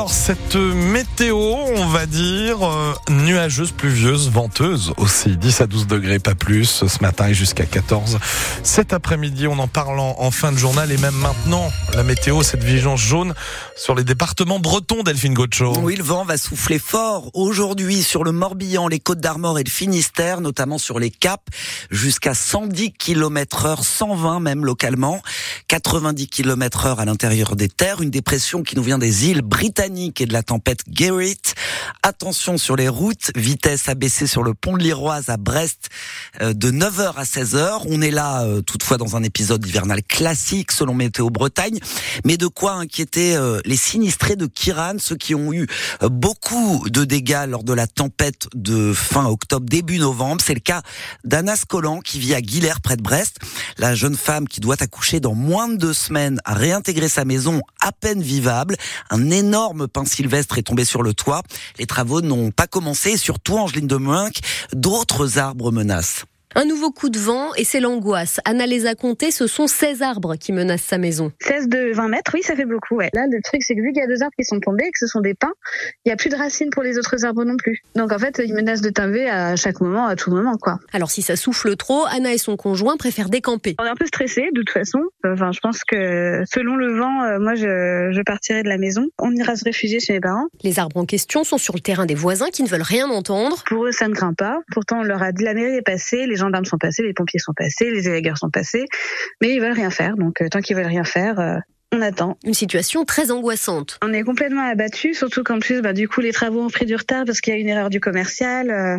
Alors, cette météo, on va dire, euh, nuageuse, pluvieuse, venteuse aussi. 10 à 12 degrés, pas plus, ce matin et jusqu'à 14. Cet après-midi, on en parle en, fin de journal et même maintenant, la météo, cette vigilance jaune sur les départements bretons, Delphine Gaucho. Oui, le vent va souffler fort aujourd'hui sur le Morbihan, les Côtes d'Armor et le Finistère, notamment sur les Caps, jusqu'à 110 km heure, 120 même localement, 90 km heure à l'intérieur des terres, une dépression qui nous vient des îles britanniques et de la tempête Gerrit. Attention sur les routes, vitesse abaissée sur le pont de l'Iroise à Brest euh, de 9h à 16h. On est là euh, toutefois dans un épisode hivernal classique selon Météo Bretagne, mais de quoi inquiéter euh, les sinistrés de Kiran, ceux qui ont eu beaucoup de dégâts lors de la tempête de fin octobre, début novembre. C'est le cas d'Anas Collant qui vit à Guilher près de Brest. La jeune femme qui doit accoucher dans moins de deux semaines a réintégré sa maison à peine vivable. Un énorme pin sylvestre est tombé sur le toit. Les travaux n'ont pas commencé, surtout Angeline de Muinck, d'autres arbres menacent. Un nouveau coup de vent et c'est l'angoisse. Anna les a comptés, ce sont 16 arbres qui menacent sa maison. 16 de 20 mètres, oui, ça fait beaucoup. Ouais. Là, le truc, c'est que vu qu'il y a deux arbres qui sont tombés et que ce sont des pins, il n'y a plus de racines pour les autres arbres non plus. Donc en fait, ils menacent de tomber à chaque moment, à tout moment, quoi. Alors si ça souffle trop, Anna et son conjoint préfèrent décamper. On est un peu stressés, de toute façon. Enfin, je pense que selon le vent, euh, moi, je, je partirai de la maison. On ira se réfugier chez mes parents. Les arbres en question sont sur le terrain des voisins qui ne veulent rien entendre. Pour eux, ça ne craint pas. Pourtant, on leur a dit la mairie est passée, les gendarmes sont passés, les pompiers sont passés, les élèves sont passés, mais ils veulent rien faire. Donc, euh, tant qu'ils veulent rien faire, euh, on attend. Une situation très angoissante. On est complètement abattu, surtout qu'en plus, bah, du coup, les travaux ont pris du retard parce qu'il y a une erreur du commercial. Euh,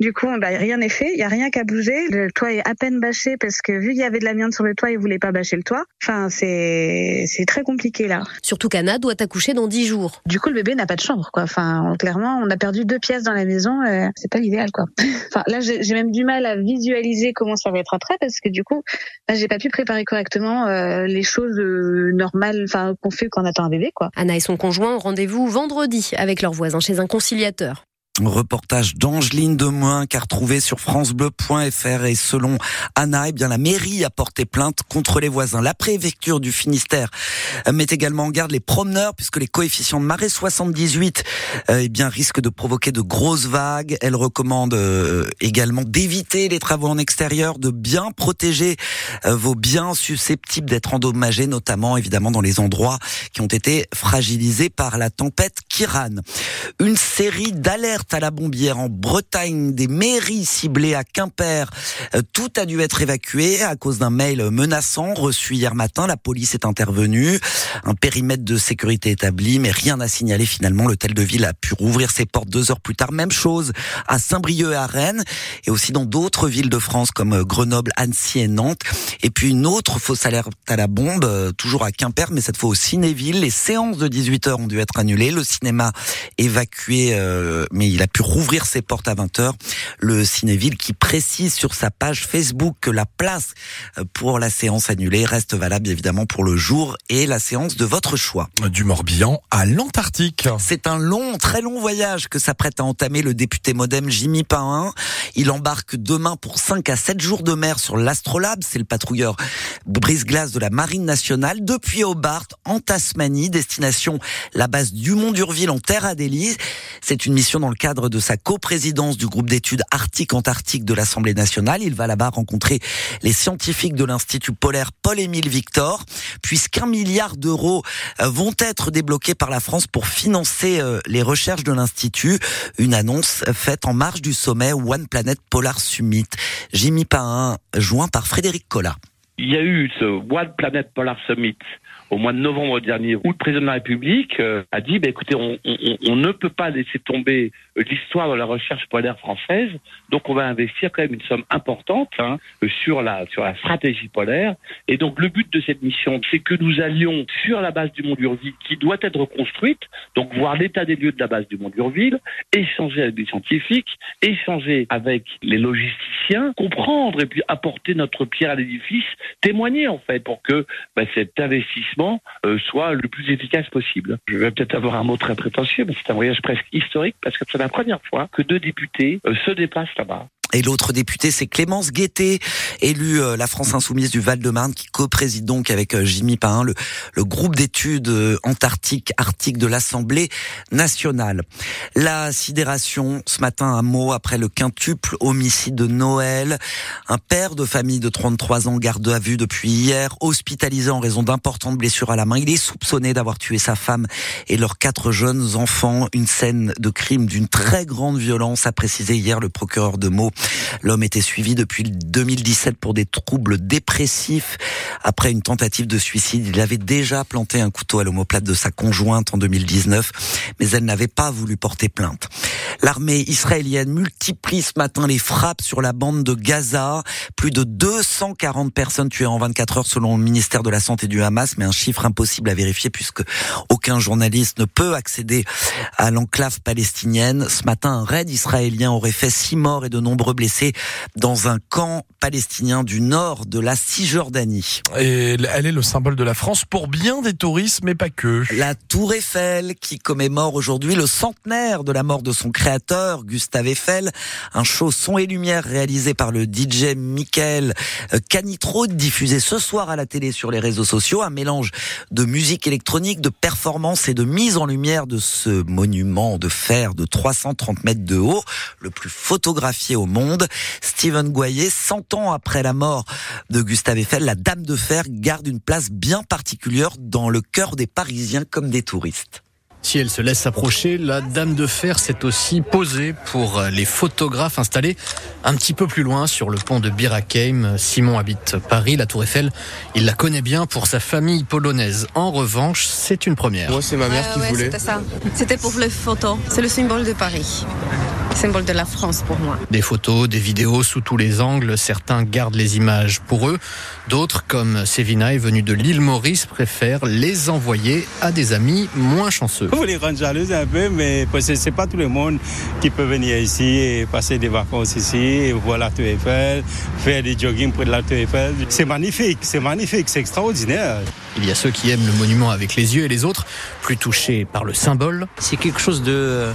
du coup, bah, rien n'est fait, il y a rien qu'à bouger. Le toit est à peine bâché parce que vu qu'il y avait de l'amiante sur le toit, ils voulaient pas bâcher le toit. Enfin, c'est c'est très compliqué là. Surtout qu'Anna doit accoucher dans 10 jours. Du coup, le bébé n'a pas de chambre, quoi. Enfin, clairement, on a perdu deux pièces dans la maison. Euh, c'est pas l'idéal, quoi. enfin, là, j'ai j'ai même du mal à visualiser comment ça va être après parce que du coup, j'ai pas pu préparer correctement euh, les choses euh, normales, enfin, qu'on fait quand on attend un bébé, quoi. Anna et son conjoint ont rendez-vous vendredi avec leurs voisins chez un conciliateur. Reportage d'Angeline Demoin car trouvé sur francebleu.fr et selon Anna, eh bien la mairie a porté plainte contre les voisins. La préfecture du Finistère met également en garde les promeneurs puisque les coefficients de marée 78 euh, eh bien risquent de provoquer de grosses vagues. Elle recommande euh, également d'éviter les travaux en extérieur, de bien protéger euh, vos biens susceptibles d'être endommagés, notamment évidemment dans les endroits qui ont été fragilisés par la tempête Kiran. Une série d'alertes à la bombière en Bretagne, des mairies ciblées à Quimper. Euh, Tout a dû être évacué à cause d'un mail menaçant reçu hier matin. La police est intervenue. Un périmètre de sécurité établi, mais rien n'a signalé finalement. L'hôtel de ville a pu rouvrir ses portes deux heures plus tard. Même chose à Saint-Brieuc et à Rennes et aussi dans d'autres villes de France comme Grenoble, Annecy et Nantes. Et puis une autre fausse alerte à la bombe, euh, toujours à Quimper, mais cette fois au Cinéville. Les séances de 18h ont dû être annulées. Le cinéma évacué, euh, mais il a pu rouvrir ses portes à 20h. Le Cinéville qui précise sur sa page Facebook que la place euh, pour la séance annulée reste valable évidemment pour le jour et la séance de votre choix. Du Morbihan à l'Antarctique. C'est un long, très long voyage que s'apprête à entamer le député modem Jimmy Pain. Il embarque demain pour 5 à 7 jours de mer sur l'Astrolabe. C'est le patrouilleur brise-glace de la Marine nationale depuis Hobart en Tasmanie, destination la base du Mont d'Urville en Terre Adélie. C'est une mission dans le cadre de sa coprésidence du groupe d'études Arctique-Antarctique de l'Assemblée nationale. Il va là-bas rencontrer les scientifiques de l'Institut polaire Paul-Émile Victor, puisqu'un milliard d'euros euh, vont être débloqués par la France pour financer euh, les recherches de l'Institut. Une annonce faite en marge du sommet One Planet Polar Summit. Jimmy Pain, joint par Frédéric Collat. Il y a eu ce One Planet Polar Summit au mois de novembre dernier, où le président de la République euh, a dit, bah, écoutez, on, ne peut pas laisser tomber l'histoire de la recherche polaire française, donc on va investir quand même une somme importante hein, sur la sur la stratégie polaire. Et donc le but de cette mission, c'est que nous allions sur la base du Mont d'Urville, qui doit être reconstruite, donc voir l'état des lieux de la base du Mont d'Urville, échanger avec des scientifiques, échanger avec les logisticiens, comprendre et puis apporter notre pierre à l'édifice, témoigner en fait pour que bah, cet investissement euh, soit le plus efficace possible. Je vais peut-être avoir un mot très prétentieux, mais c'est un voyage presque historique parce que c'est la première fois que deux députés euh, se déplacent là-bas. Et l'autre député, c'est Clémence Guettet, élue euh, la France Insoumise du Val-de-Marne, qui co-préside donc avec euh, Jimmy Pain le, le groupe d'études euh, antarctiques arctiques de l'Assemblée nationale. La sidération, ce matin, un mot après le quintuple homicide de Noël. Un père de famille de 33 ans, garde à vue depuis hier, hospitalisé en raison d'importantes blessures à la main. Il est soupçonné d'avoir tué sa femme et leurs quatre jeunes enfants. Une scène de crime d'une très grande violence, a précisé hier le procureur de Meaux. L'homme était suivi depuis 2017 pour des troubles dépressifs. Après une tentative de suicide, il avait déjà planté un couteau à l'omoplate de sa conjointe en 2019, mais elle n'avait pas voulu porter plainte. L'armée israélienne multiplie ce matin les frappes sur la bande de Gaza. Plus de 240 personnes tuées en 24 heures selon le ministère de la Santé du Hamas, mais un chiffre impossible à vérifier puisque aucun journaliste ne peut accéder à l'enclave palestinienne. Ce matin, un raid israélien aurait fait six morts et de nombreux blessés dans un camp palestinien du nord de la Cisjordanie. Et elle est le symbole de la France pour bien des touristes, mais pas que. La Tour Eiffel qui commémore aujourd'hui le centenaire de la mort de son créateur, Gustave Eiffel. Un show son et lumière réalisé par le DJ Michael Canitro, diffusé ce soir à la télé sur les réseaux sociaux. Un mélange de musique électronique, de performance et de mise en lumière de ce monument de fer de 330 mètres de haut, le plus photographié au monde. Steven Goyer, 100 ans après la mort de Gustave Eiffel, la Dame de Fer garde une place bien particulière dans le cœur des Parisiens comme des touristes. Si elle se laisse s'approcher, la Dame de Fer s'est aussi posée pour les photographes installés un petit peu plus loin sur le pont de Birakheim. Simon habite Paris, la Tour Eiffel. Il la connaît bien pour sa famille polonaise. En revanche, c'est une première. Moi, c'est ma mère Ouais, qui ouais, voulait. C'était ça. C'était pour les photos. C'est le symbole de Paris. Symbole de la France pour moi. Des photos, des vidéos sous tous les angles. Certains gardent les images pour eux. D'autres, comme Sévina, est venue de l'île Maurice, préfèrent les envoyer à des amis moins chanceux. Vous les rendre jalouses un peu, mais parce que c'est pas tout le monde qui peut venir ici et passer des vacances ici, et voir la Tour Eiffel, faire des jogging près de la Tour Eiffel. C'est magnifique, c'est magnifique, c'est extraordinaire. Il y a ceux qui aiment le monument avec les yeux et les autres, plus touchés par le symbole. C'est quelque chose de,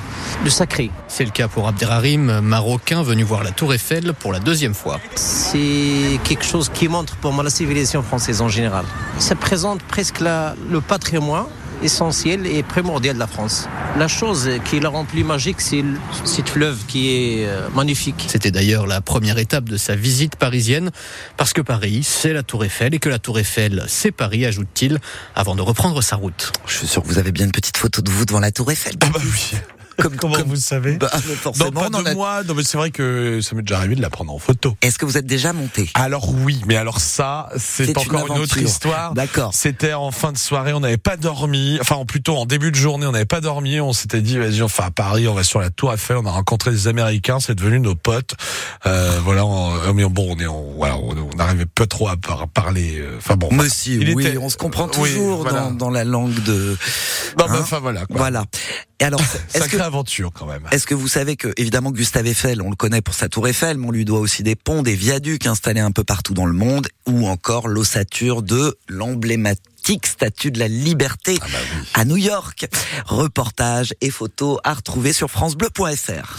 de sacré. C'est le cas pour Abderrahim, marocain venu voir la Tour Eiffel pour la deuxième fois. C'est quelque chose qui montre pour moi la civilisation française en général. Ça présente presque la- le patrimoine essentiel et primordial de la France. La chose qui la rend plus magique, c'est le- cette fleuve qui est euh, magnifique. C'était d'ailleurs la première étape de sa visite parisienne, parce que Paris, c'est la Tour Eiffel, et que la Tour Eiffel, c'est Paris, ajoute-t-il, avant de reprendre sa route. Je suis sûr que vous avez bien une petite photo de vous devant la Tour Eiffel. Ah bah oui. Comme, Comment comme- vous le savez bah, Non, forcément, pas on en de a- moi. Non, mais c'est vrai que ça m'est déjà arrivé de la prendre en photo. Est-ce que vous êtes déjà monté? Alors oui, mais alors ça, c'est encore une une, autre histoire. D'accord. C'était en fin de soirée, on n'avait pas dormi. Enfin, plutôt en début de journée, on n'avait pas dormi. On s'était dit, vas-y, on va à Paris, on va sur la Tour Eiffel. On a rencontré des Américains, c'est devenu nos potes. Euh, voilà, on, mais bon, on est, on, voilà, on n'arrivait pas trop à par- parler. euh, Enfin bon. Monsieur, Il oui, était- on se comprend oui, toujours voilà. dans, dans la langue de. Non, Hein enfin voilà. Quoi. Voilà. Et alors, est-ce Sacrée que aventure quand même. Est-ce que vous savez que, évidemment, Gustave Eiffel, on le connaît pour sa tour Eiffel, mais on lui doit aussi des ponts, des viaducs installés un peu partout dans le monde, ou encore l'ossature de l'emblématique statue de la liberté Ah bah oui. à New York. Reportage et photos à retrouver sur francebleu.fr.